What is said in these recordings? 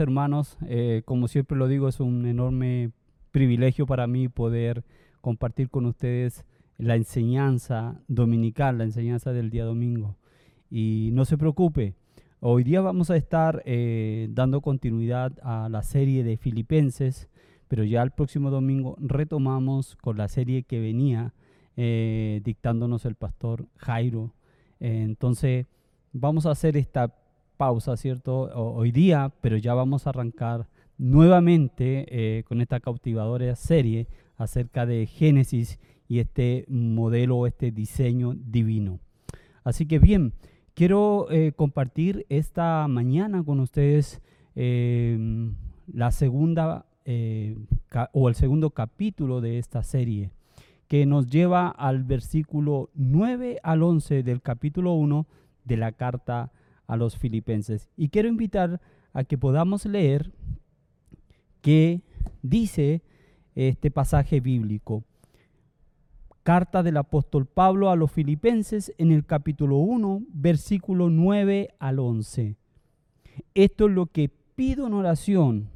hermanos. Eh, como siempre lo digo, es un enorme privilegio para mí poder compartir con ustedes la enseñanza dominical, la enseñanza del día domingo. Y no se preocupe, hoy día vamos a estar eh, dando continuidad a la serie de Filipenses, pero ya el próximo domingo retomamos con la serie que venía eh, dictándonos el pastor Jairo. entonces vamos a hacer esta pausa, ¿cierto? hoy día, pero ya vamos a arrancar nuevamente eh, con esta cautivadora serie acerca de Génesis y este modelo, este diseño divino. Así que bien, quiero eh, compartir esta mañana con ustedes em, la segunda eh, o el segundo capítulo de esta serie que nos lleva al versículo 9 al 11 del capítulo 1 de la carta a los filipenses. Y quiero invitar a que podamos leer qué dice este pasaje bíblico. Carta del apóstol Pablo a los filipenses en el capítulo 1, versículo 9 al 11. Esto es lo que pido en oración,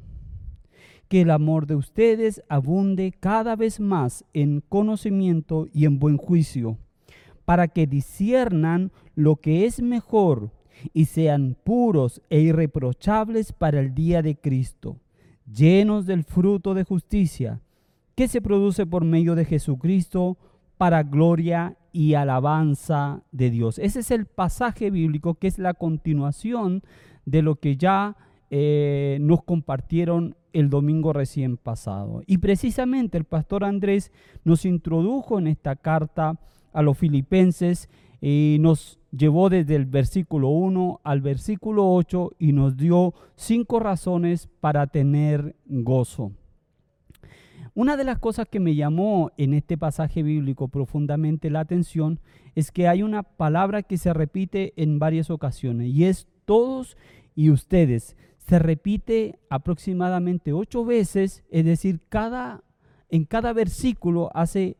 que el amor de ustedes abunde cada vez más en conocimiento y en buen juicio, para que disiernan lo que es mejor y sean puros e irreprochables para el día de Cristo, llenos del fruto de justicia que se produce por medio de Jesucristo para gloria y alabanza de Dios. Ese es el pasaje bíblico que es la continuación de lo que ya eh, nos compartieron el domingo recién pasado. Y precisamente el pastor Andrés nos introdujo en esta carta a los filipenses y nos llevó desde el versículo 1 al versículo 8 y nos dio cinco razones para tener gozo. Una de las cosas que me llamó en este pasaje bíblico profundamente la atención es que hay una palabra que se repite en varias ocasiones y es todos y ustedes. Se repite aproximadamente ocho veces, es decir, cada, en cada versículo hace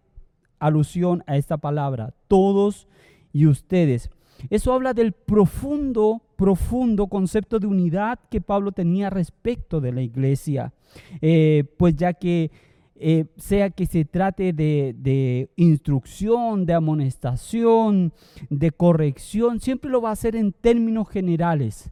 alusión a esta palabra, todos y ustedes. Eso habla del profundo, profundo concepto de unidad que Pablo tenía respecto de la iglesia. Eh, pues ya que eh, sea que se trate de, de, instrucción, de amonestación, de corrección, siempre lo va a hacer en términos generales.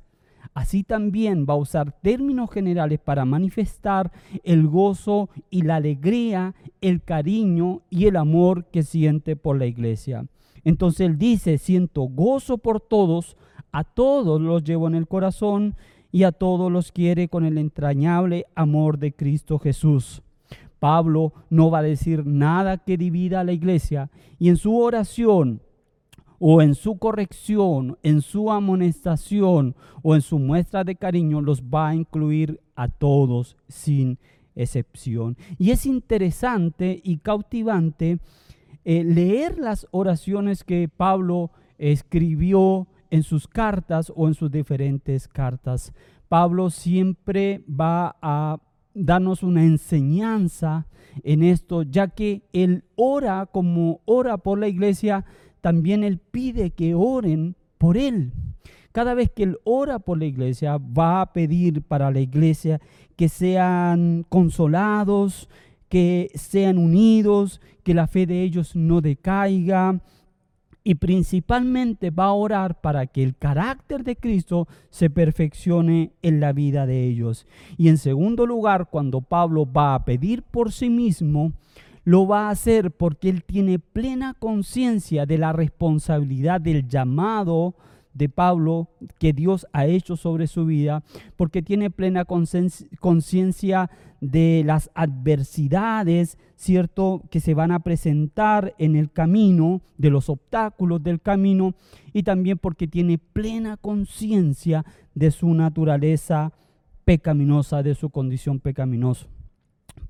Así también va a usar términos generales para manifestar el gozo y la alegría, el cariño y el amor que siente por la iglesia. Entonces él dice, siento gozo por todos, a todos los llevo en el corazón y a todos los quiere con el entrañable amor de Cristo Jesús. Pablo no va a decir nada que divida a la iglesia y en su oración o en su corrección, en su amonestación o en su muestra de cariño los va a incluir a todos sin excepción. Y es interesante y cautivante eh, leer las oraciones que Pablo escribió en sus cartas o en sus diferentes cartas. Pablo siempre va a darnos una enseñanza en esto, ya que él ora como ora por la iglesia, también él pide que oren por él. Cada vez que él ora por la iglesia, va a pedir para la iglesia que sean consolados, que sean unidos, que la fe de ellos no decaiga. Y principalmente va a orar para que el carácter de Cristo se perfeccione en la vida de ellos. Y en segundo lugar, cuando Pablo va a pedir por sí mismo, lo va a hacer porque él tiene plena conciencia de la responsabilidad del llamado de Pablo que Dios ha hecho sobre su vida, porque tiene plena conciencia de las adversidades, ¿cierto?, que se van a presentar en el camino, de los obstáculos del camino, y también porque tiene plena conciencia de su naturaleza pecaminosa, de su condición pecaminosa.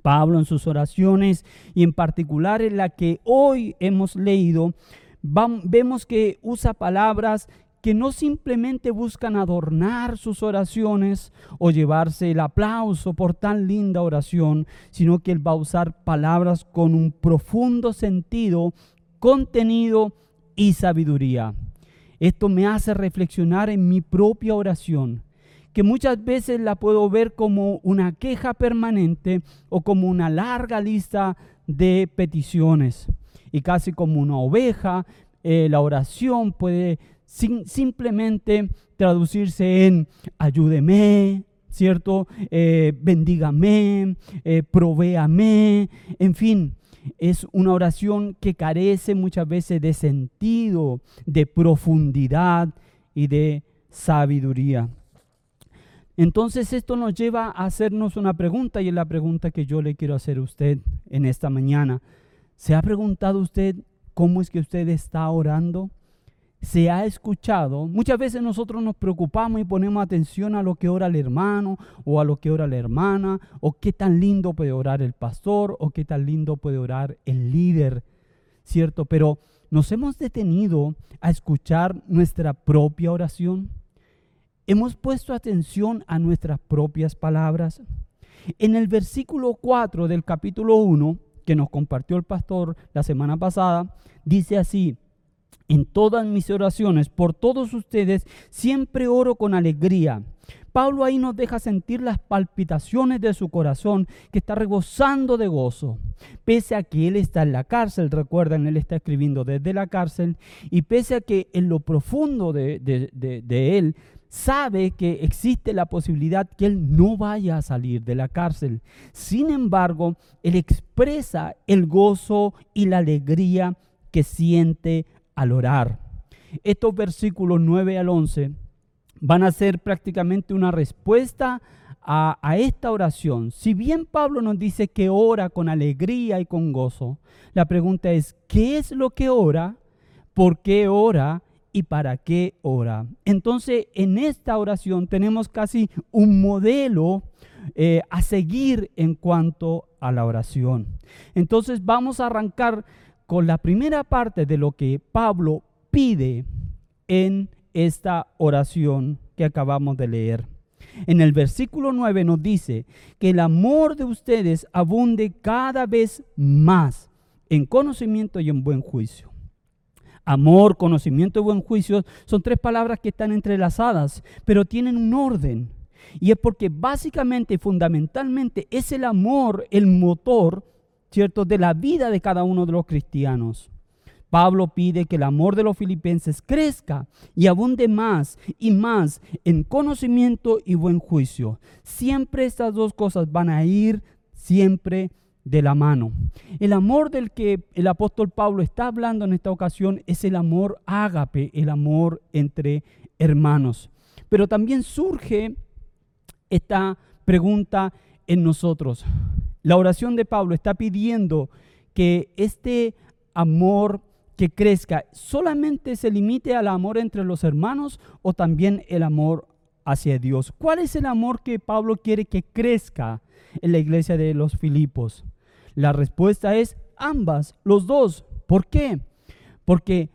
Pablo en sus oraciones y en particular en la que hoy hemos leído, vemos que usa palabras que no simplemente buscan adornar sus oraciones o llevarse el aplauso por tan linda oración, sino que Él va a usar palabras con un profundo sentido, contenido y sabiduría. Esto me hace reflexionar en mi propia oración que muchas veces la puedo ver como una queja permanente o como una larga lista de peticiones. Y casi como una oveja, eh, la oración puede simplemente traducirse en ayúdeme, ¿cierto? Eh, bendígame, eh, provéame, en fin. Es una oración que carece muchas veces de sentido, de profundidad y de sabiduría. Entonces esto nos lleva a hacernos una pregunta y es la pregunta que yo le quiero hacer a usted en esta mañana. ¿Se ha preguntado usted cómo es que usted está orando? ¿Se ha escuchado? Muchas veces nosotros nos preocupamos y ponemos atención a lo que ora el hermano o a lo que ora la hermana o qué tan lindo puede orar el pastor o qué tan lindo puede orar el líder, ¿cierto? Pero nos hemos detenido a escuchar nuestra propia oración. Hemos puesto atención a nuestras propias palabras. En el versículo 4 del capítulo 1 que nos compartió el pastor la semana pasada, dice así, en todas mis oraciones, por todos ustedes, siempre oro con alegría. Pablo ahí nos deja sentir las palpitaciones de su corazón que está rebosando de gozo. Pese a que él está en la cárcel, recuerden, él está escribiendo desde la cárcel, y pese a que en lo profundo de, de él sabe que existe la posibilidad que él no vaya a salir de la cárcel. Sin embargo, él expresa el gozo y la alegría que siente al orar. Estos versículos 9 al 11 van a ser prácticamente una respuesta a, esta oración. Si bien Pablo nos dice que ora con alegría y con gozo, la pregunta es, ¿qué es lo que ora? ¿Por qué ora? y para qué ora. Entonces, en esta oración tenemos casi un modelo eh, a seguir en cuanto a la oración. Entonces, vamos a arrancar con la primera parte de lo que Pablo pide en esta oración que acabamos de leer. En el versículo 9 nos dice que el amor de ustedes abunde cada vez más en conocimiento y en buen juicio Amor, conocimiento y buen juicio son tres palabras que están entrelazadas, pero tienen un orden. Y es porque básicamente fundamentalmente es el amor el motor, ¿cierto?, de la vida de cada uno de los cristianos. Pablo pide que el amor de los filipenses crezca y abunde más y más en conocimiento y buen juicio. Siempre estas dos cosas van a ir siempre de la mano. El amor del que el apóstol Pablo está hablando en esta ocasión es el amor ágape, el amor entre hermanos. Pero también surge esta pregunta en nosotros. La oración de Pablo está pidiendo que este amor que crezca solamente se limite al amor entre los hermanos o también el amor hacia Dios. ¿Cuál es el amor que Pablo quiere que crezca en la iglesia de los Filipos? La respuesta es ambas, los dos. ¿Por qué? Porque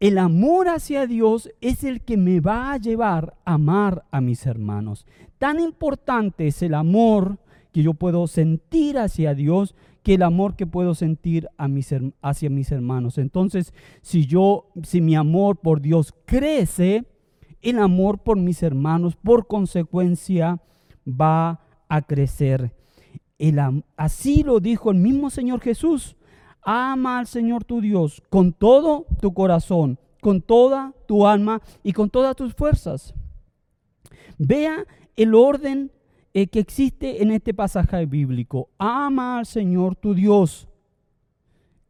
el amor hacia Dios es el que me va a llevar a amar a mis hermanos. Tan importante es el amor que yo puedo sentir hacia Dios que el amor que puedo sentir hacia mis hermanos. Entonces, si yo, si mi amor por Dios crece, el amor por mis hermanos, por consecuencia, va a crecer así lo dijo el mismo Señor Jesús. Ama al Señor tu Dios con todo tu corazón, con toda tu alma y con todas tus fuerzas. Vea el orden eh, que existe en este pasaje bíblico. Ama al Señor tu Dios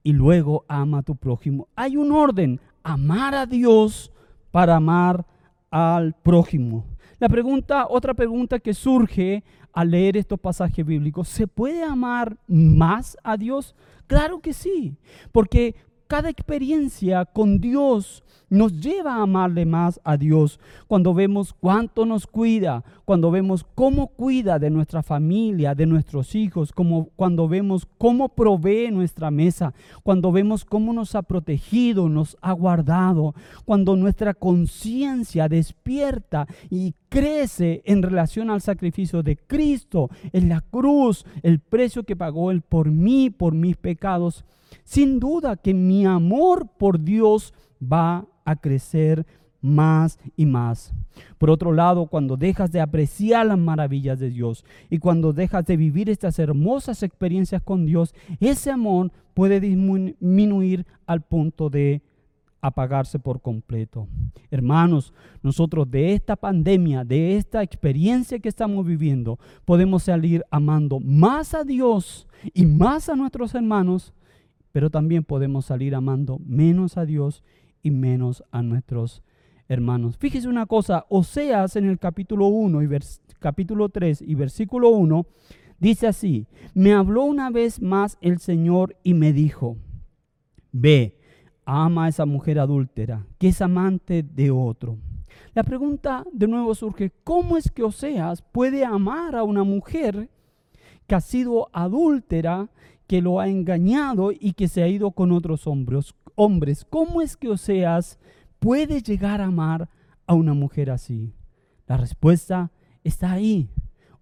y luego ama a tu prójimo. Hay un orden, amar a Dios para amar al prójimo. La pregunta, otra pregunta que surge al leer estos pasajes bíblicos, ¿se puede amar más a Dios? Claro que sí, porque cada experiencia con Dios nos lleva a amarle más a Dios. Cuando vemos cuánto nos cuida, cuando vemos cómo cuida de nuestra familia, de nuestros hijos, como cuando vemos cómo provee nuestra mesa, cuando vemos cómo nos ha protegido, nos ha guardado, cuando nuestra conciencia despierta y crece en relación al sacrificio de Cristo en la cruz, el precio que pagó Él por mí, por mis pecados sin duda que mi amor por Dios va a crecer más y más. Por otro lado, cuando dejas de apreciar las maravillas de Dios y cuando dejas de vivir estas hermosas experiencias con Dios, ese amor puede disminuir al punto de apagarse por completo. Hermanos, nosotros de esta pandemia, de esta experiencia que estamos viviendo, podemos salir amando más a Dios y más a nuestros hermanos, pero también podemos salir amando menos a Dios y menos a nuestros hermanos. Fíjese una cosa, Oseas en el capítulo 1 y capítulo 3 y versículo 1 dice así, me habló una vez más el Señor y me dijo, ve, ama a esa mujer adúltera, que es amante de otro. La pregunta de nuevo surge, ¿cómo es que Oseas puede amar a una mujer que ha sido adúltera, que lo ha engañado y que se ha ido con otros hombres? hombres ¿Cómo es que Oseas puede llegar a amar a una mujer así? La respuesta está ahí.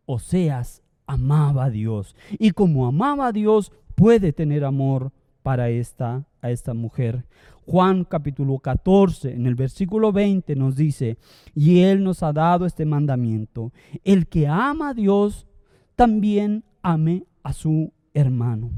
Oseas amaba a Dios y como amaba a Dios puede tener amor para esta, a esta mujer. Juan capítulo 14, en el versículo 20 nos dice, y Él nos ha dado este mandamiento, el que ama a Dios, también ame a su hermano.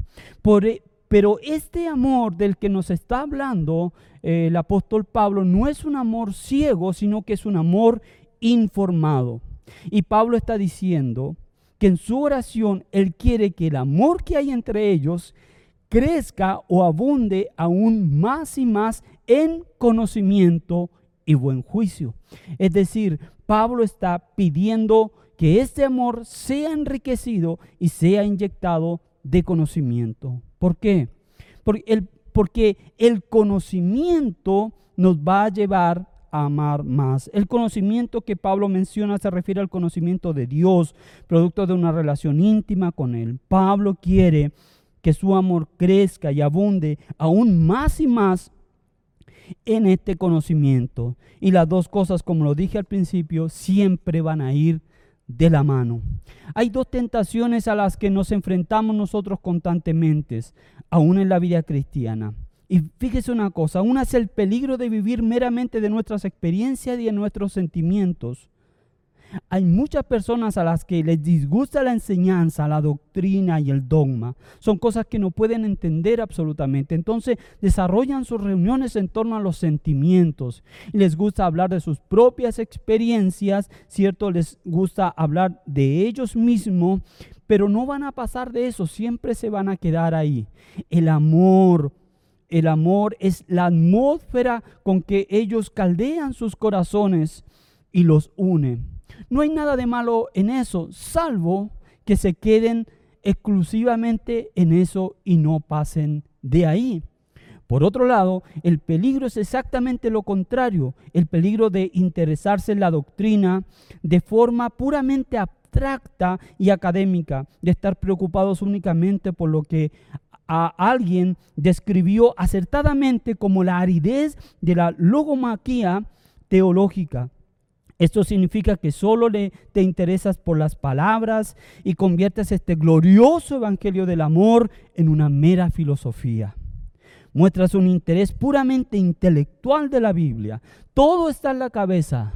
E, pero este amor del que nos está hablando eh, el apóstol Pablo no es un amor ciego, sino que es un amor informado. Y Pablo está diciendo que en su oración él quiere que el amor que hay entre ellos crezca o abunde aún más y más en conocimiento y buen juicio. Es decir, Pablo está pidiendo que este amor sea enriquecido y sea inyectado de conocimiento. ¿Por qué? Porque el, porque el conocimiento nos va a llevar a amar más. El conocimiento que Pablo menciona se refiere al conocimiento de Dios, producto de una relación íntima con Él. Pablo quiere que su amor crezca y abunde aún más y más en este conocimiento. Y las dos cosas, como lo dije al principio, siempre van a ir de la mano. Hay dos tentaciones a las que nos enfrentamos nosotros constantemente, aún en la vida cristiana. Y fíjese una cosa, una es el peligro de vivir meramente de nuestras experiencias y de nuestros sentimientos. Hay muchas personas a las que les disgusta la enseñanza, la doctrina y el dogma. Son cosas que no pueden entender absolutamente. Entonces desarrollan sus reuniones en torno a los sentimientos. Les gusta hablar de sus propias experiencias, ¿cierto? Les gusta hablar de ellos mismos, pero no van a pasar de eso. Siempre se van a quedar ahí. El amor, el amor es la atmósfera con que ellos caldean sus corazones y los une. No hay nada de malo en eso, salvo que se queden exclusivamente en eso y no pasen de ahí. Por otro lado, el peligro es exactamente lo contrario, el peligro de interesarse en la doctrina de forma puramente abstracta y académica, de estar preocupados únicamente por lo que a alguien describió acertadamente como la aridez de la logomaquía teológica. Esto significa que solo te interesas por las palabras y conviertes este glorioso evangelio del amor en una mera filosofía. Muestras un interés puramente intelectual de la Biblia. Todo está en la cabeza,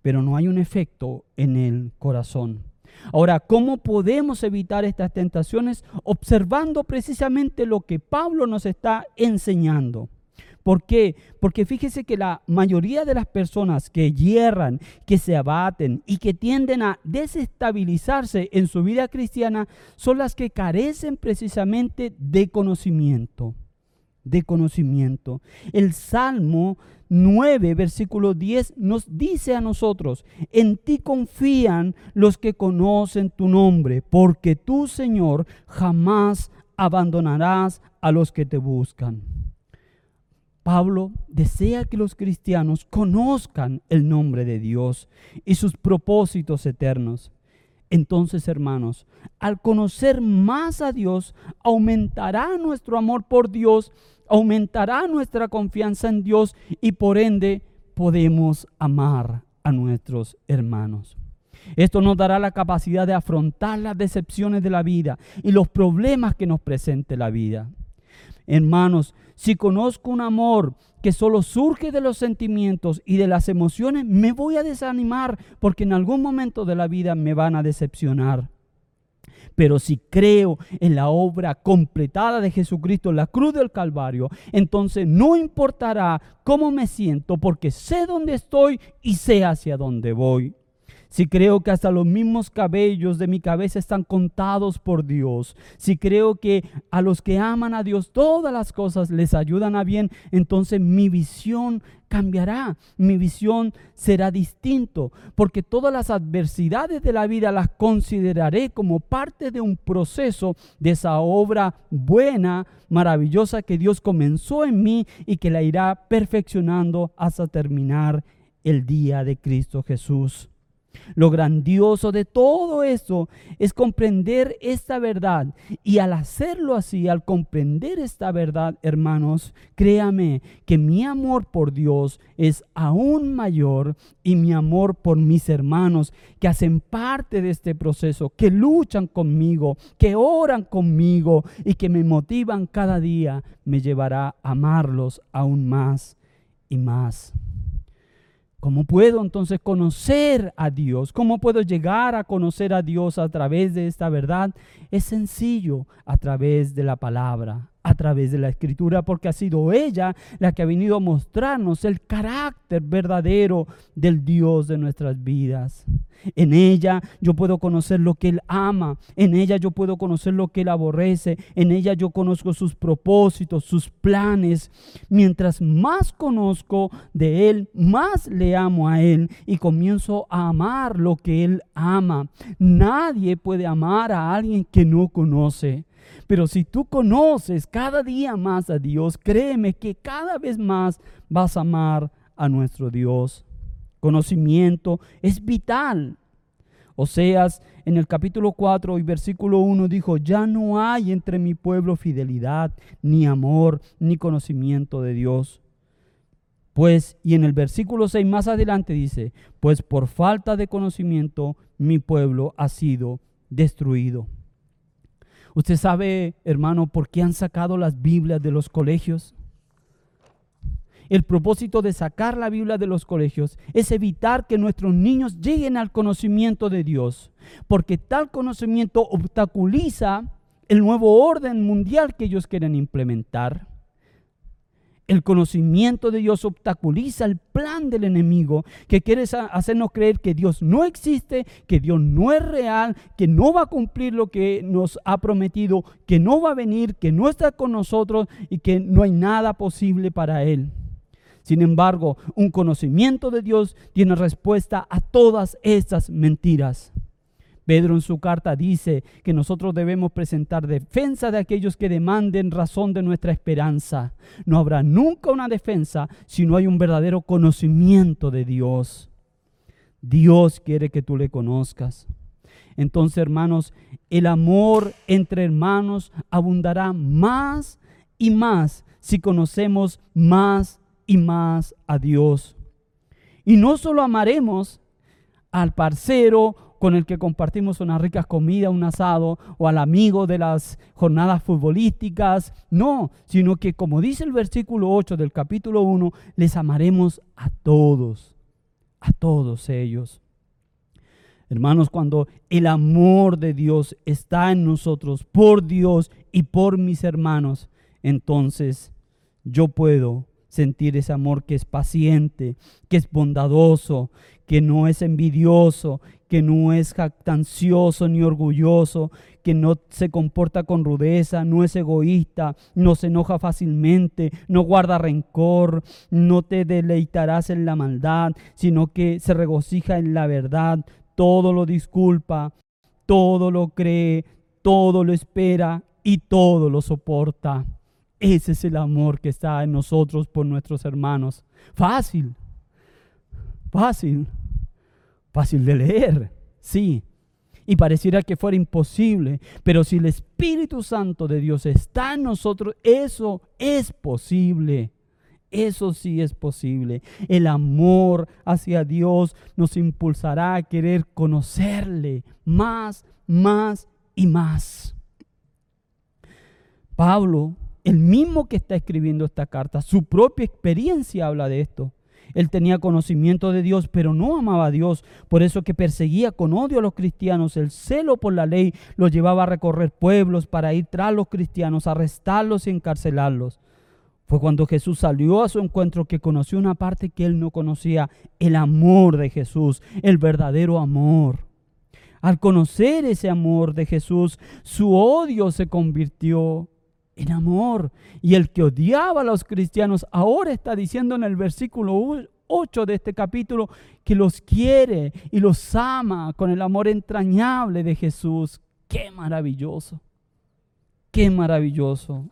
pero no hay un efecto en el corazón. Ahora, ¿cómo podemos evitar estas tentaciones? Observando precisamente lo que Pablo nos está enseñando. ¿Por qué? Porque fíjese que la mayoría de las personas que hierran, que se abaten y que tienden a desestabilizarse en su vida cristiana son las que carecen precisamente de conocimiento. De conocimiento. El Salmo 9, versículo 10 nos dice a nosotros, en ti confían los que conocen tu nombre, porque tú, Señor, jamás abandonarás a los que te buscan. Pablo desea que los cristianos conozcan el nombre de Dios y sus propósitos eternos. Entonces, hermanos, al conocer más a Dios, aumentará nuestro amor por Dios, aumentará nuestra confianza en Dios y por ende podemos amar a nuestros hermanos. Esto nos dará la capacidad de afrontar las decepciones de la vida y los problemas que nos presente la vida. Hermanos, si conozco un amor que solo surge de los sentimientos y de las emociones, me voy a desanimar porque en algún momento de la vida me van a decepcionar. Pero si creo en la obra completada de Jesucristo en la cruz del Calvario, entonces no importará cómo me siento porque sé dónde estoy y sé hacia dónde voy si creo que hasta los mismos cabellos de mi cabeza están contados por Dios, si creo que a los que aman a Dios todas las cosas les ayudan a bien, entonces mi visión cambiará, mi visión será distinto, porque todas las adversidades de la vida las consideraré como parte de un proceso de esa obra buena, maravillosa que Dios comenzó en mí y que la irá perfeccionando hasta terminar el día de Cristo Jesús. Lo grandioso de todo eso es comprender esta verdad. Y al hacerlo así, al comprender esta verdad, hermanos, créame que mi amor por Dios es aún mayor y mi amor por mis hermanos que hacen parte de este proceso, que luchan conmigo, que oran conmigo y que me motivan cada día, me llevará a amarlos aún más y más. ¿Cómo puedo entonces conocer a Dios? ¿Cómo puedo llegar a conocer a Dios a través de esta verdad? Es sencillo, a través de la palabra, a través de la escritura, porque ha sido ella la que ha venido a mostrarnos el carácter verdadero del Dios de nuestras vidas. En ella yo puedo conocer lo que Él ama, en ella yo puedo conocer lo que Él aborrece, en ella yo conozco sus propósitos, sus planes. Mientras más conozco de Él, más le amo a Él y comienzo a amar lo que Él ama. Nadie puede amar a alguien que no conoce. Pero si tú conoces cada día más a Dios, créeme que cada vez más vas a amar a nuestro Dios. Conocimiento es vital. Oseas en el capítulo 4 y versículo 1 dijo, ya no hay entre mi pueblo fidelidad, ni amor, ni conocimiento de Dios. Pues, y en el versículo 6 más adelante dice, pues por falta de conocimiento mi pueblo ha sido destruido. Usted sabe, hermano, por qué han sacado las Biblias de los colegios. El propósito de sacar la Biblia de los colegios es evitar que nuestros niños lleguen al conocimiento de Dios, porque tal conocimiento obstaculiza el nuevo orden mundial que ellos quieren implementar. El conocimiento de Dios obstaculiza el plan del enemigo que quiere hacernos creer que Dios no existe, que Dios no es real, que no va a cumplir lo que nos ha prometido, que no va a venir, que no está con nosotros y que no hay nada posible para Él. Sin embargo, un conocimiento de Dios tiene respuesta a todas estas mentiras. Pedro en su carta dice que nosotros debemos presentar defensa de aquellos que demanden razón de nuestra esperanza. No habrá nunca una defensa si no hay un verdadero conocimiento de Dios. Dios quiere que tú le conozcas. Entonces, hermanos, el amor entre hermanos abundará más y más si conocemos más y más a Dios. Y no solo amaremos al parcero con el que compartimos una rica comida, un asado, o al amigo de las jornadas futbolísticas. No, sino que como dice el versículo 8 del capítulo 1, les amaremos a todos, a todos ellos. Hermanos, cuando el amor de Dios está en nosotros, por Dios y por mis hermanos, entonces yo puedo sentir ese amor que es paciente, que es bondadoso, que no es envidioso, que no es jactancioso ni orgulloso, que no se comporta con rudeza, no es egoísta, no se enoja fácilmente, no guarda rencor, no te deleitarás en la maldad, sino que se regocija en la verdad, todo lo disculpa, todo lo cree, todo lo espera y todo lo soporta. Ese es el amor que está en nosotros por nuestros hermanos. Fácil, fácil. Fácil de leer, sí. Y pareciera que fuera imposible, pero si el Espíritu Santo de Dios está en nosotros, eso es posible. Eso sí es posible. El amor hacia Dios nos impulsará a querer conocerle más, más y más. Pablo el mismo que está escribiendo esta carta, su propia experiencia habla de esto. Él tenía conocimiento de Dios, pero no amaba a Dios. Por eso que perseguía con odio a los cristianos. El celo por la ley lo llevaba a recorrer pueblos para ir tras los cristianos, arrestarlos y encarcelarlos. Fue cuando Jesús salió a su encuentro que conoció una parte que él no conocía, el amor de Jesús, el verdadero amor. Al conocer ese amor de Jesús, su odio se convirtió en amor. Y el que odiaba a los cristianos ahora está diciendo en el versículo 8 de este capítulo que los quiere y los ama con el amor entrañable de Jesús. Qué maravilloso. Qué maravilloso.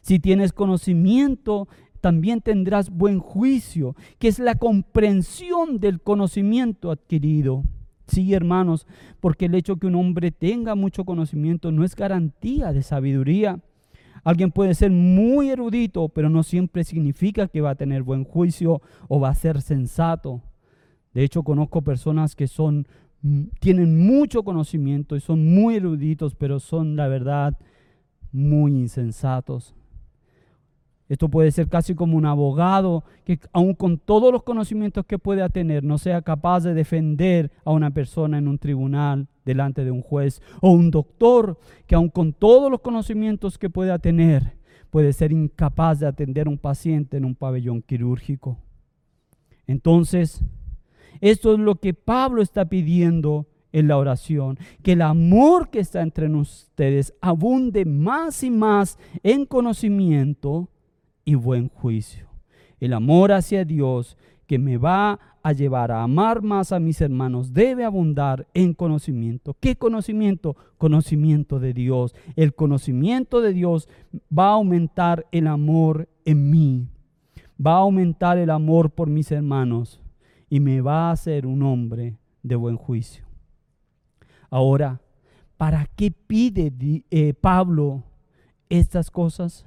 Si tienes conocimiento, también tendrás buen juicio, que es la comprensión del conocimiento adquirido. Sí, hermanos, porque el hecho que un hombre tenga mucho conocimiento no es garantía de sabiduría. Alguien puede ser muy erudito, pero no siempre significa que va a tener buen juicio o va a ser sensato. De hecho, conozco personas que son mm, tienen mucho conocimiento y son muy eruditos, pero son la verdad muy insensatos. Esto puede ser casi como un abogado que aun con todos los conocimientos que pueda tener no sea capaz de defender a una persona en un tribunal delante de un juez. O un doctor que aun con todos los conocimientos que pueda tener puede ser incapaz de atender a un paciente en un pabellón quirúrgico. Entonces, esto es lo que Pablo está pidiendo en la oración, que el amor que está entre ustedes abunde más y más en conocimiento y buen juicio. El amor hacia Dios que me va a llevar a amar más a mis hermanos debe abundar en conocimiento. ¿Qué conocimiento? Conocimiento de Dios. El conocimiento de Dios va a aumentar el amor en mí. Va a aumentar el amor por mis hermanos y me va a hacer un hombre de buen juicio. Ahora, ¿para qué pide eh, Pablo estas cosas?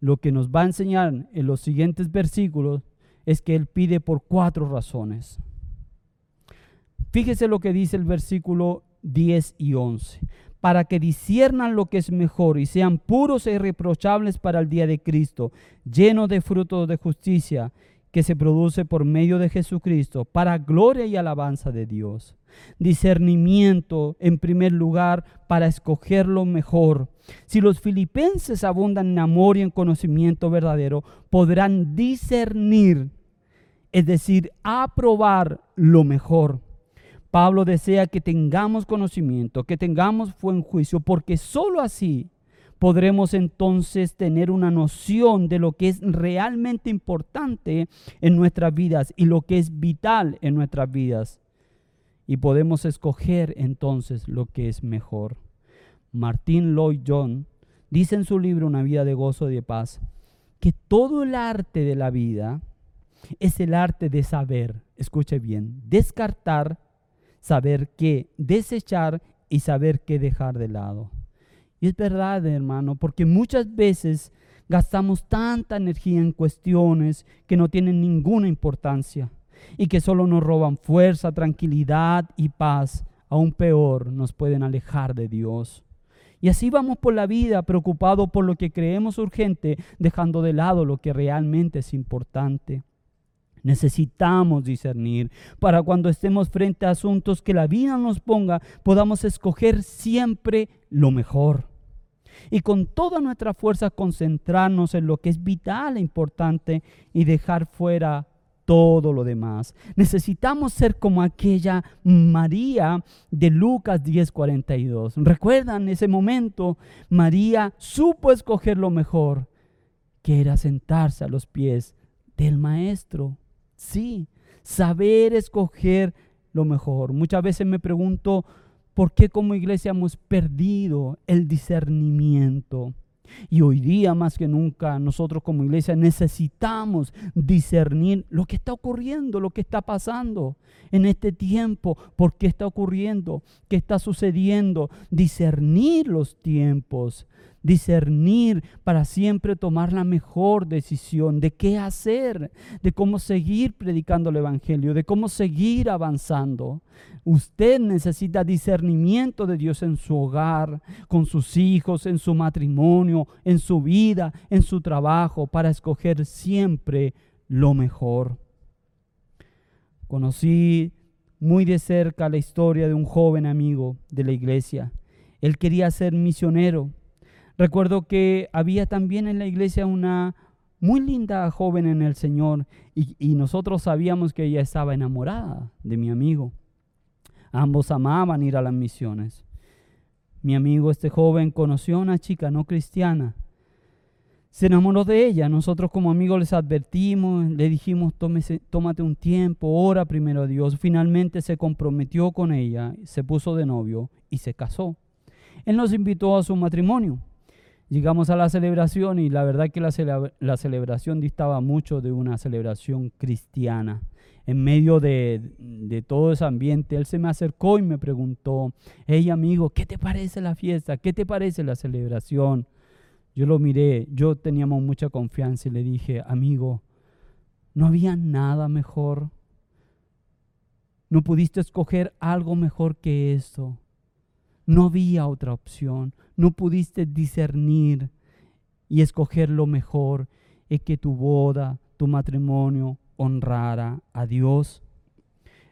Lo que nos va a enseñar en los siguientes versículos es que Él pide por cuatro razones. Fíjese lo que dice el versículo 10 y 11. Para que disiernan lo que es mejor y sean puros e irreprochables para el día de Cristo, llenos de frutos de justicia que se produce por medio de Jesucristo, para gloria y alabanza de Dios. Discernimiento, en primer lugar, para escoger lo mejor. Si los filipenses abundan en amor y en conocimiento verdadero, podrán discernir, es decir, aprobar lo mejor. Pablo desea que tengamos conocimiento, que tengamos buen juicio, porque sólo así podremos entonces tener una noción de lo que es realmente importante en nuestras vidas y lo que es vital en nuestras vidas. Y podemos escoger entonces lo que es mejor. Martín Lloyd John dice en su libro Una vida de gozo y de paz que todo el arte de la vida es el arte de saber, escuche bien, descartar, saber qué desechar y saber qué dejar de lado. Y es verdad, hermano, porque muchas veces gastamos tanta energía en cuestiones que no tienen ninguna importancia y que solo nos roban fuerza, tranquilidad y paz. Aún peor, nos pueden alejar de Dios. Y así vamos por la vida preocupados por lo que creemos urgente, dejando de lado lo que realmente es importante. Necesitamos discernir para cuando estemos frente a asuntos que la vida nos ponga, podamos escoger siempre lo mejor. Y con toda nuestra fuerza concentrarnos en lo que es vital e importante y dejar fuera todo lo demás. Necesitamos ser como aquella María de Lucas 10:42. ¿Recuerdan ese momento? María supo escoger lo mejor, que era sentarse a los pies del maestro. Sí, saber escoger lo mejor. Muchas veces me pregunto, ¿por qué como iglesia hemos perdido el discernimiento? Y hoy día más que nunca nosotros como iglesia necesitamos discernir lo que está ocurriendo, lo que está pasando en este tiempo, por qué está ocurriendo, qué está sucediendo, discernir los tiempos, discernir para siempre tomar la mejor decisión de qué hacer, de cómo seguir predicando el Evangelio, de cómo seguir avanzando. Usted necesita discernimiento de Dios en su hogar, con sus hijos, en su matrimonio, en su vida, en su trabajo, para escoger siempre lo mejor. Conocí muy de cerca la historia de un joven amigo de la iglesia. Él quería ser misionero. Recuerdo que había también en la iglesia una muy linda joven en el Señor y, nosotros sabíamos que ella estaba enamorada de mi amigo. Ambos amaban ir a las misiones. Mi amigo, este joven, conoció a una chica no cristiana se enamoró de ella. Nosotros como amigos les advertimos, le dijimos, tómate un tiempo, ora primero a Dios. Finalmente se comprometió con ella, se puso de novio y se casó. Él nos invitó a su matrimonio. Llegamos a la celebración y la verdad que la, celebración distaba mucho de una celebración cristiana. En medio de, de, todo ese ambiente, él se me acercó y me preguntó, hey amigo, ¿qué te parece la fiesta? ¿Qué te parece la celebración? Yo lo miré, yo teníamos mucha confianza y le dije, amigo, no había nada mejor. No pudiste escoger algo mejor que esto. No había otra opción. No pudiste discernir y escoger lo mejor es que tu boda, tu matrimonio honrara a Dios.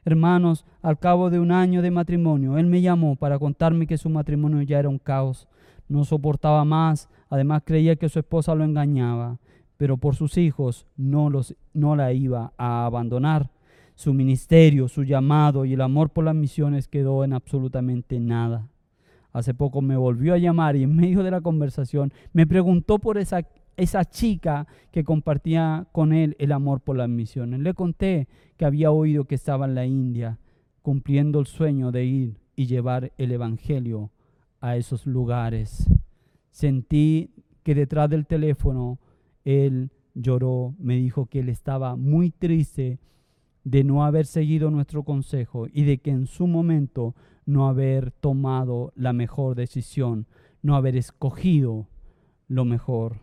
Hermanos, al cabo de un año de matrimonio, él me llamó para contarme que su matrimonio ya era un caos. No soportaba más Además creía que su esposa lo engañaba, pero por sus hijos no, los, no la iba a abandonar. Su ministerio, su llamado y el amor por las misiones quedó en absolutamente nada. Hace poco me volvió a llamar y en medio de la conversación me preguntó por esa, esa chica que compartía con él el amor por las misiones. Le conté que había oído que estaba en la India cumpliendo el sueño de ir y llevar el Evangelio a esos lugares. Sentí que detrás del teléfono él lloró, me dijo que él estaba muy triste de no haber seguido nuestro consejo y de que en su momento no haber tomado la mejor decisión, no haber escogido lo mejor.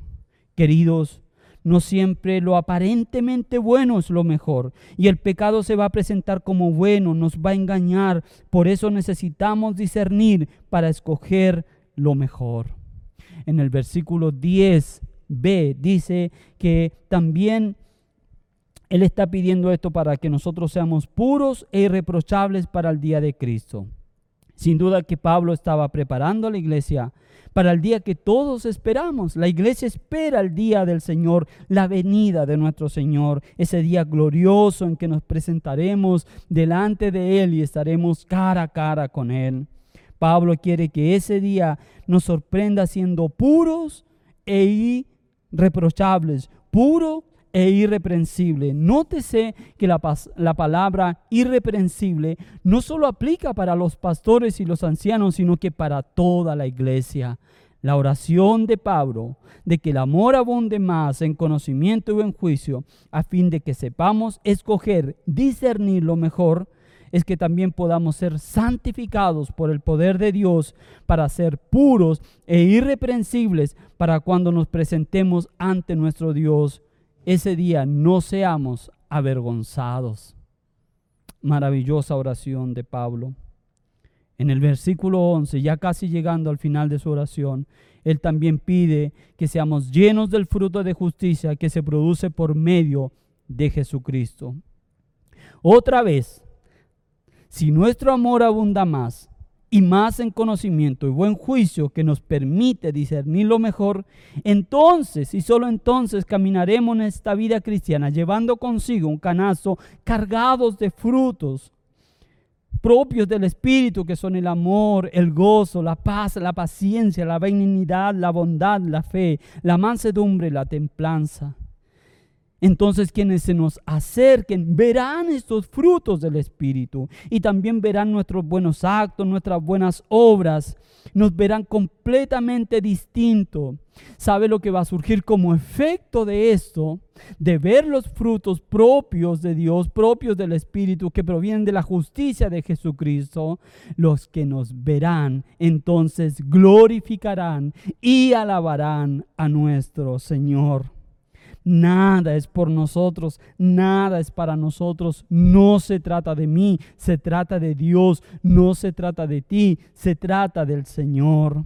Queridos, no siempre lo aparentemente bueno es lo mejor y el pecado se va a presentar como bueno, nos va a engañar. Por eso necesitamos discernir para escoger lo mejor en el versículo 10b, dice que también Él está pidiendo esto para que nosotros seamos puros e irreprochables para el día de Cristo. Sin duda que Pablo estaba preparando a la iglesia para el día que todos esperamos. La iglesia espera el día del Señor, la venida de nuestro Señor, ese día glorioso en que nos presentaremos delante de Él y estaremos cara a cara con Él. Pablo quiere que ese día nos sorprenda siendo puros e irreprochables, puro e irreprensible. Nótese que la, la, palabra irreprensible no solo aplica para los pastores y los ancianos, sino que para toda la iglesia. La oración de Pablo de que el amor abunde más en conocimiento y en juicio, a fin de que sepamos escoger, discernir lo mejor, es que también podamos ser santificados por el poder de Dios para ser puros e irreprensibles para cuando nos presentemos ante nuestro Dios. Ese día no seamos avergonzados. Maravillosa oración de Pablo. En el versículo 11, ya casi llegando al final de su oración, él también pide que seamos llenos del fruto de justicia que se produce por medio de Jesucristo. Otra vez, si nuestro amor abunda más y más en conocimiento y buen juicio que nos permite discernir lo mejor, entonces y solo entonces caminaremos en esta vida cristiana llevando consigo un canasto cargados de frutos propios del Espíritu, que son el amor, el gozo, la paz, la paciencia, la benignidad, la bondad, la fe, la mansedumbre, la templanza. Entonces quienes se nos acerquen verán estos frutos del Espíritu y también verán nuestros buenos actos, nuestras buenas obras. Nos verán completamente distinto. ¿Sabe lo que va a surgir como efecto de esto? De ver los frutos propios de Dios, propios del Espíritu, que provienen de la justicia de Jesucristo. Los que nos verán entonces glorificarán y alabarán a nuestro Señor. Nada es por nosotros, nada es para nosotros. No se trata de mí, se trata de Dios, no se trata de ti, se trata del Señor.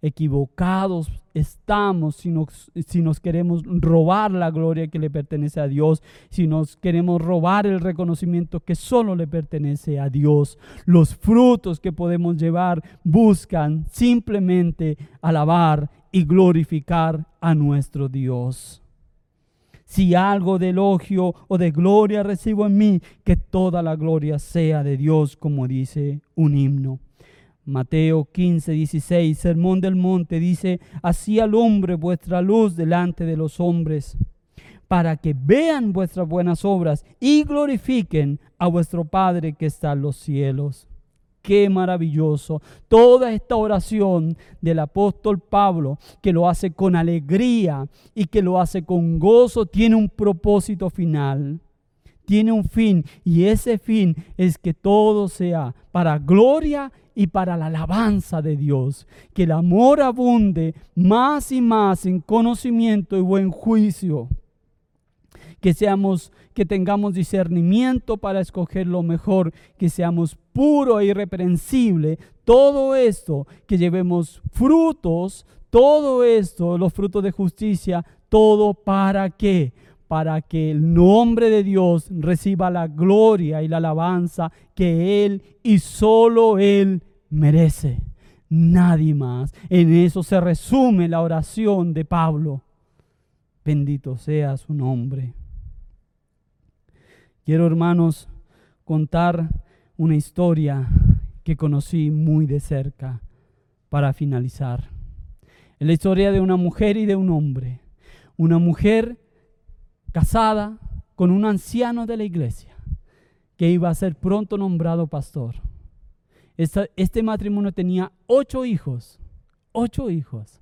Equivocados estamos si nos, si nos queremos robar la gloria que le pertenece a Dios, si nos queremos robar el reconocimiento que solo le pertenece a Dios. Los frutos que podemos llevar buscan simplemente alabar y glorificar a nuestro Dios si algo de elogio o de gloria recibo en mí, que toda la gloria sea de Dios, como dice un himno. Mateo 15, 16, Sermón del Monte dice, así alumbre vuestra luz delante de los hombres, para que vean vuestras buenas obras y glorifiquen a vuestro Padre que está en los cielos. Qué maravilloso. Toda esta oración del apóstol Pablo, que lo hace con alegría y que lo hace con gozo, tiene un propósito final. Tiene un fin y ese fin es que todo sea para gloria y para la alabanza de Dios. Que el amor abunde más y más en conocimiento y buen juicio que seamos, que tengamos discernimiento para escoger lo mejor, que seamos puro e irreprensible. Todo esto, que llevemos frutos, todo esto, los frutos de justicia, todo para qué? Para que el nombre de Dios reciba la gloria y la alabanza que Él y solo Él merece. Nadie más. En eso se resume la oración de Pablo. Bendito sea su nombre. Quiero, hermanos, contar una historia que conocí muy de cerca para finalizar. Es la historia de una mujer y de un hombre. Una mujer casada con un anciano de la iglesia que iba a ser pronto nombrado pastor. este matrimonio tenía ocho hijos, ocho hijos.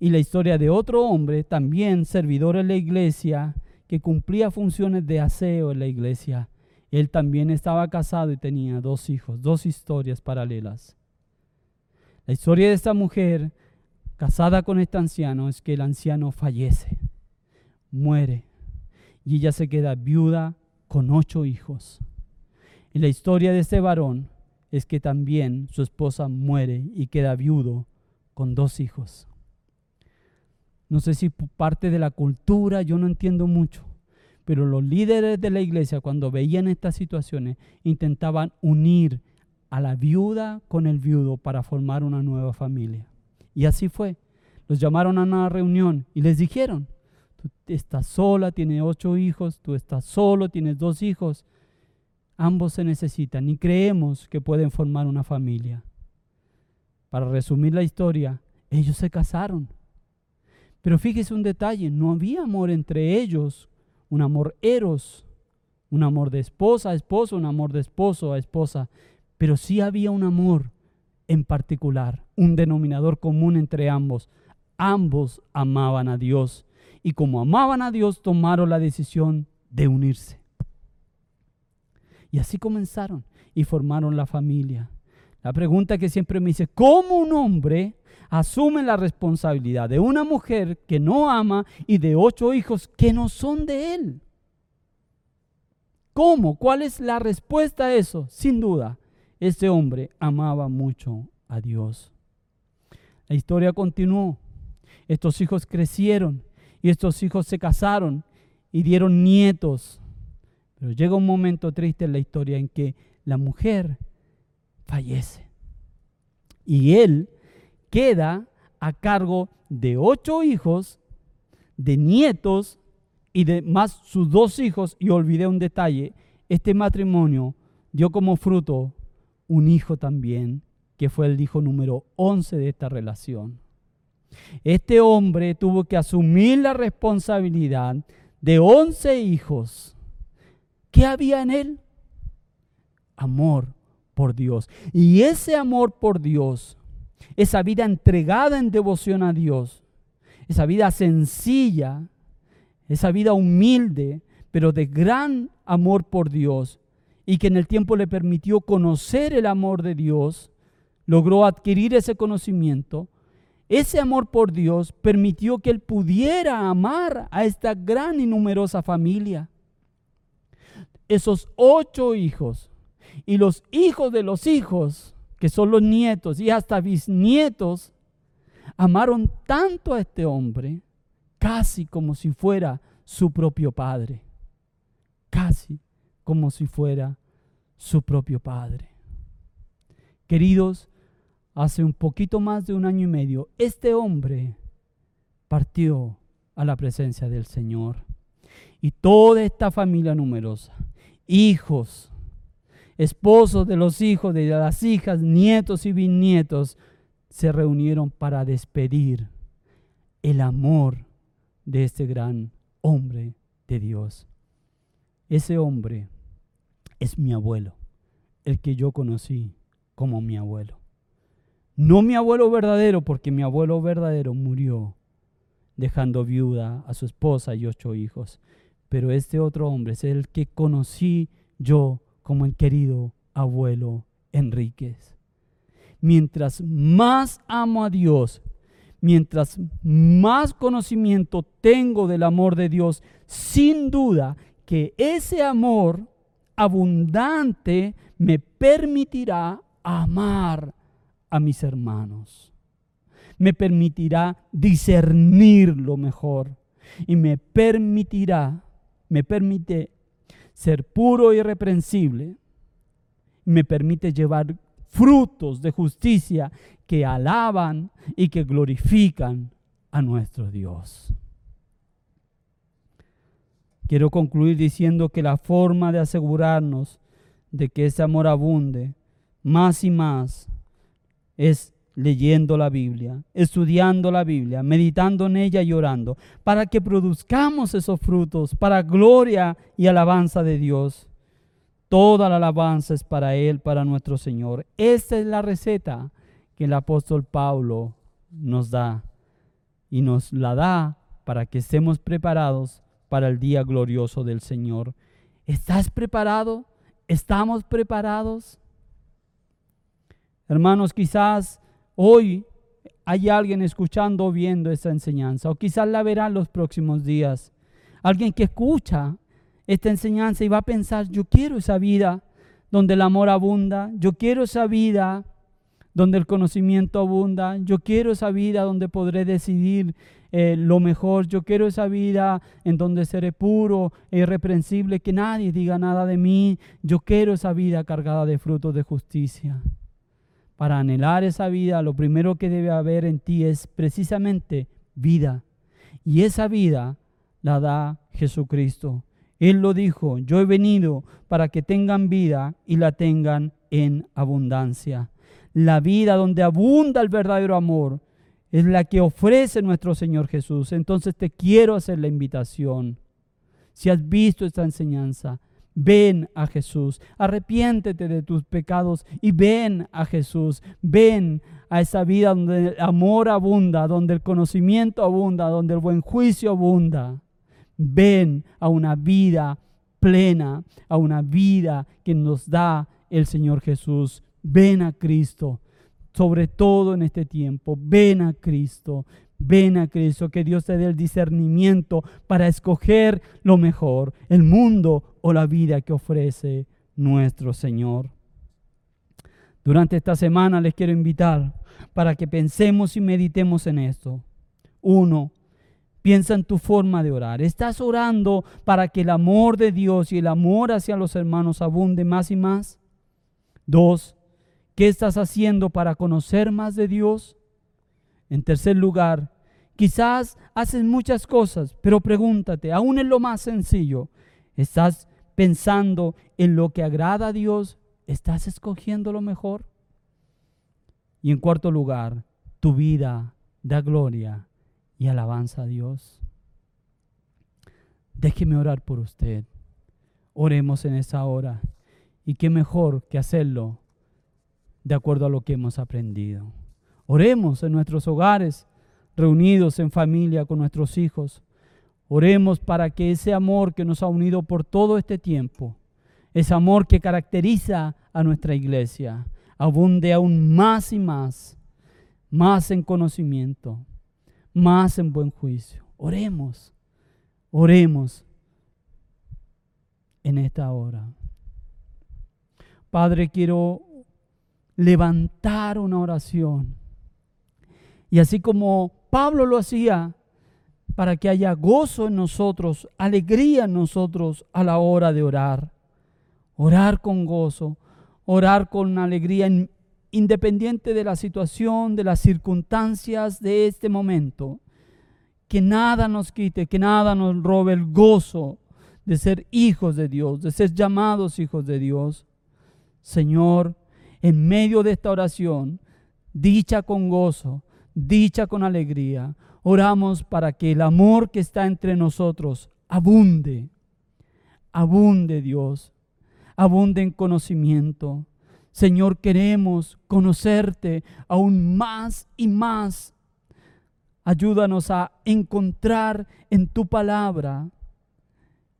Y la historia de otro hombre, también servidor en la iglesia, que cumplía funciones de aseo en la iglesia. Él también estaba casado y tenía dos hijos, dos historias paralelas. La historia de esta mujer casada con este anciano es que el anciano fallece, muere, y ella se queda viuda con ocho hijos. Y la historia de este varón es que también su esposa muere y queda viudo con dos hijos. No sé si parte de la cultura, yo no entiendo mucho, pero los líderes de la iglesia cuando veían estas situaciones intentaban unir a la viuda con el viudo para formar una nueva familia. Y así fue. Los llamaron a una reunión y les dijeron, tú estás sola, tienes ocho hijos, tú estás solo, tienes dos hijos. Ambos se necesitan y creemos que pueden formar una familia. Para resumir la historia, ellos se casaron pero fíjese un detalle, no había amor entre ellos, un amor eros, un amor de esposa a esposo, un amor de esposo a esposa, pero sí había un amor en particular, un denominador común entre ambos. Ambos amaban a Dios y como amaban a Dios tomaron la decisión de unirse. Y así comenzaron y formaron la familia. La pregunta que siempre me dice, ¿cómo un hombre asume la responsabilidad de una mujer que no ama y de ocho hijos que no son de él? ¿Cómo? ¿Cuál es la respuesta a eso? Sin duda, este hombre amaba mucho a Dios. La historia continuó. Estos hijos crecieron y estos hijos se casaron y dieron nietos. Pero llega un momento triste en la historia en que la mujer fallece. Y él queda a cargo de ocho hijos, de nietos y de más sus dos hijos. Y olvidé un detalle, este matrimonio dio como fruto un hijo también, que fue el hijo número 11 de esta relación. Este hombre tuvo que asumir la responsabilidad de 11 hijos. ¿Qué había en él? Amor por Dios. Y ese amor por Dios, esa vida entregada en devoción a Dios, esa vida sencilla, esa vida humilde, pero de gran amor por Dios, y que en el tiempo le permitió conocer el amor de Dios, logró adquirir ese conocimiento, ese amor por Dios permitió que él pudiera amar a esta gran y numerosa familia. Esos ocho hijos y los hijos de los hijos, que son los nietos y hasta bisnietos, amaron tanto a este hombre, casi como si fuera su propio padre, casi como si fuera su propio padre. Queridos, hace un poquito más de un año y medio, este hombre partió a la presencia del Señor. Y toda esta familia numerosa, hijos, esposos de los hijos, de las hijas, nietos y bisnietos, se reunieron para despedir el amor de este gran hombre de Dios. Ese hombre es mi abuelo, el que yo conocí como mi abuelo. No mi abuelo verdadero, porque mi abuelo verdadero murió dejando viuda a su esposa y ocho hijos. Pero este otro hombre es el que conocí yo como el querido abuelo Enríquez. Mientras más amo a Dios, mientras más conocimiento tengo del amor de Dios, sin duda que ese amor abundante me permitirá amar a mis hermanos. Me permitirá discernir lo mejor y me permitirá, me permite ser puro y irreprensible. Me permite llevar frutos de justicia que alaban y que glorifican a nuestro Dios. Quiero concluir diciendo que la forma de asegurarnos de que ese amor abunde más y más es leyendo la Biblia, estudiando la Biblia, meditando en ella y orando, para que produzcamos esos frutos para gloria y alabanza de Dios. Toda la alabanza es para Él, para nuestro Señor. Esta es la receta que el apóstol Pablo nos da y nos la da para que estemos preparados para el día glorioso del Señor. ¿Estás preparado? ¿Estamos preparados? Hermanos, quizás hoy hay alguien escuchando o viendo esta enseñanza, o quizás la verá los próximos días. Alguien que escucha esta enseñanza y va a pensar, yo quiero esa vida donde el amor abunda, yo quiero esa vida donde el conocimiento abunda, yo quiero esa vida donde podré decidir eh, lo mejor, yo quiero esa vida en donde seré puro e irreprensible, que nadie diga nada de mí, yo quiero esa vida cargada de frutos de justicia. Para anhelar esa vida, lo primero que debe haber en ti es precisamente vida. Y esa vida la da Jesucristo. Él lo dijo, yo he venido para que tengan vida y la tengan en abundancia. La vida donde abunda el verdadero amor es la que ofrece nuestro Señor Jesús. Entonces te quiero hacer la invitación. Si has visto esta enseñanza, Ven a Jesús, arrepiéntete de tus pecados y ven a Jesús. Ven a esa vida donde el amor abunda, donde el conocimiento abunda, donde el buen juicio abunda. Ven a una vida plena, a una vida que nos da el Señor Jesús. Ven a Cristo, sobre todo en este tiempo. Ven a Cristo. Ven a Cristo, que Dios te dé el discernimiento para escoger lo mejor, el mundo o la vida que ofrece nuestro Señor. Durante esta semana les quiero invitar para que pensemos y meditemos en esto. Uno, piensa en tu forma de orar. ¿Estás orando para que el amor de Dios y el amor hacia los hermanos abunde más y más? Dos, ¿qué estás haciendo para conocer más de Dios? En tercer lugar, quizás haces muchas cosas, pero pregúntate, aún en lo más sencillo, ¿estás pensando en lo que agrada a Dios? ¿Estás escogiendo lo mejor? Y en cuarto lugar, tu vida da gloria y alabanza a Dios. Déjeme orar por usted. Oremos en esa hora. Y qué mejor que hacerlo de acuerdo a lo que hemos aprendido. Oremos en nuestros hogares, reunidos en familia con nuestros hijos. Oremos para que ese amor que nos ha unido por todo este tiempo, ese amor que caracteriza a nuestra iglesia, abunde aún más y más, más en conocimiento, más en buen juicio. Oremos, oremos en esta hora. Padre, quiero levantar una oración. Y así como Pablo lo hacía, para que haya gozo en nosotros, alegría en nosotros a la hora de orar. Orar con gozo, orar con alegría, independiente de la situación, de las circunstancias de este momento. Que nada nos quite, que nada nos robe el gozo de ser hijos de Dios, de ser llamados hijos de Dios. Señor, en medio de esta oración, dicha con gozo, dicha con alegría, oramos para que el amor que está entre nosotros abunde, abunde Dios, abunde en conocimiento. Señor, queremos conocerte aún más y más. Ayúdanos a encontrar en tu palabra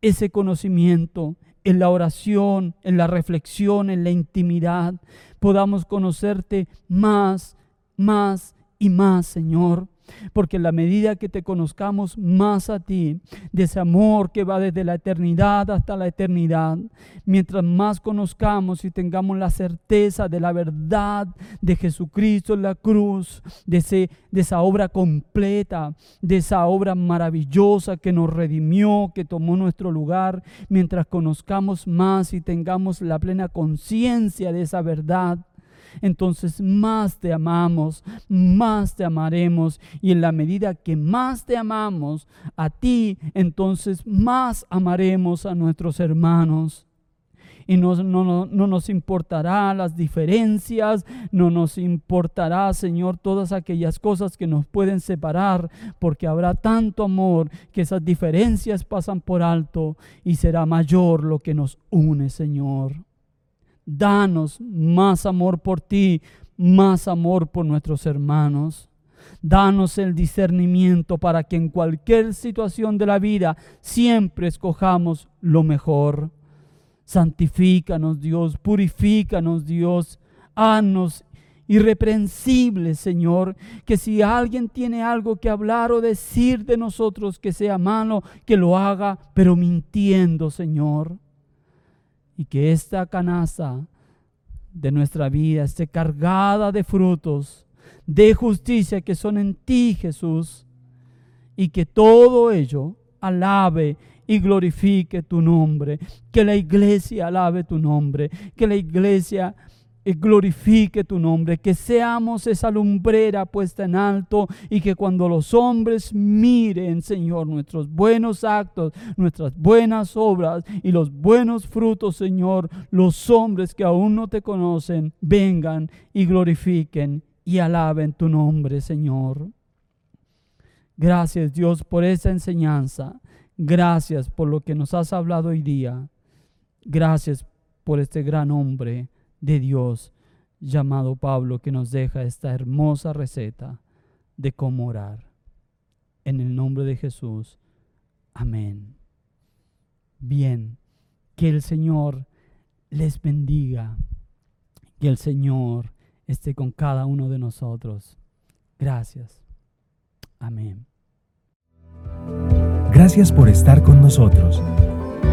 ese conocimiento en la oración, en la reflexión, en la intimidad, podamos conocerte más, más y más, Señor. Porque en la medida que te conozcamos más a ti, de ese amor que va desde la eternidad hasta la eternidad, mientras más conozcamos y tengamos la certeza de la verdad de Jesucristo en la cruz, de, ese, de esa obra completa, de esa obra maravillosa que nos redimió, que tomó nuestro lugar, mientras conozcamos más y tengamos la plena conciencia de esa verdad, entonces más te amamos, más te amaremos. Y en la medida que más te amamos a ti, entonces más amaremos a nuestros hermanos. Y no, no, no, nos importará las diferencias, no nos importará, Señor, todas aquellas cosas que nos pueden separar, porque habrá tanto amor que esas diferencias pasan por alto y será mayor lo que nos une, Señor. Danos más amor por ti, más amor por nuestros hermanos. Danos el discernimiento para que en cualquier situación de la vida siempre escojamos lo mejor. Santifícanos Dios, purifícanos Dios, haznos irreprensibles, Señor, que si alguien tiene algo que hablar o decir de nosotros que sea malo, que lo haga, pero mintiendo, Señor y que esta canasta de nuestra vida esté cargada de frutos de justicia que son en ti, Jesús, y que todo ello alabe y glorifique tu nombre, que la iglesia alabe tu nombre, que la iglesia y glorifique tu nombre, que seamos esa lumbrera puesta en alto y que cuando los hombres miren, Señor, nuestros buenos actos, nuestras buenas obras y los buenos frutos, Señor, los hombres que aún no te conocen, vengan y glorifiquen y alaben tu nombre, Señor. Gracias Dios por esa enseñanza. Gracias por lo que nos has hablado hoy día. Gracias por este gran hombre de Dios llamado Pablo que nos deja esta hermosa receta de cómo orar. En el nombre de Jesús. Amén. Bien, que el Señor les bendiga, que el Señor esté con cada uno de nosotros. Gracias. Amén. Gracias por estar con nosotros.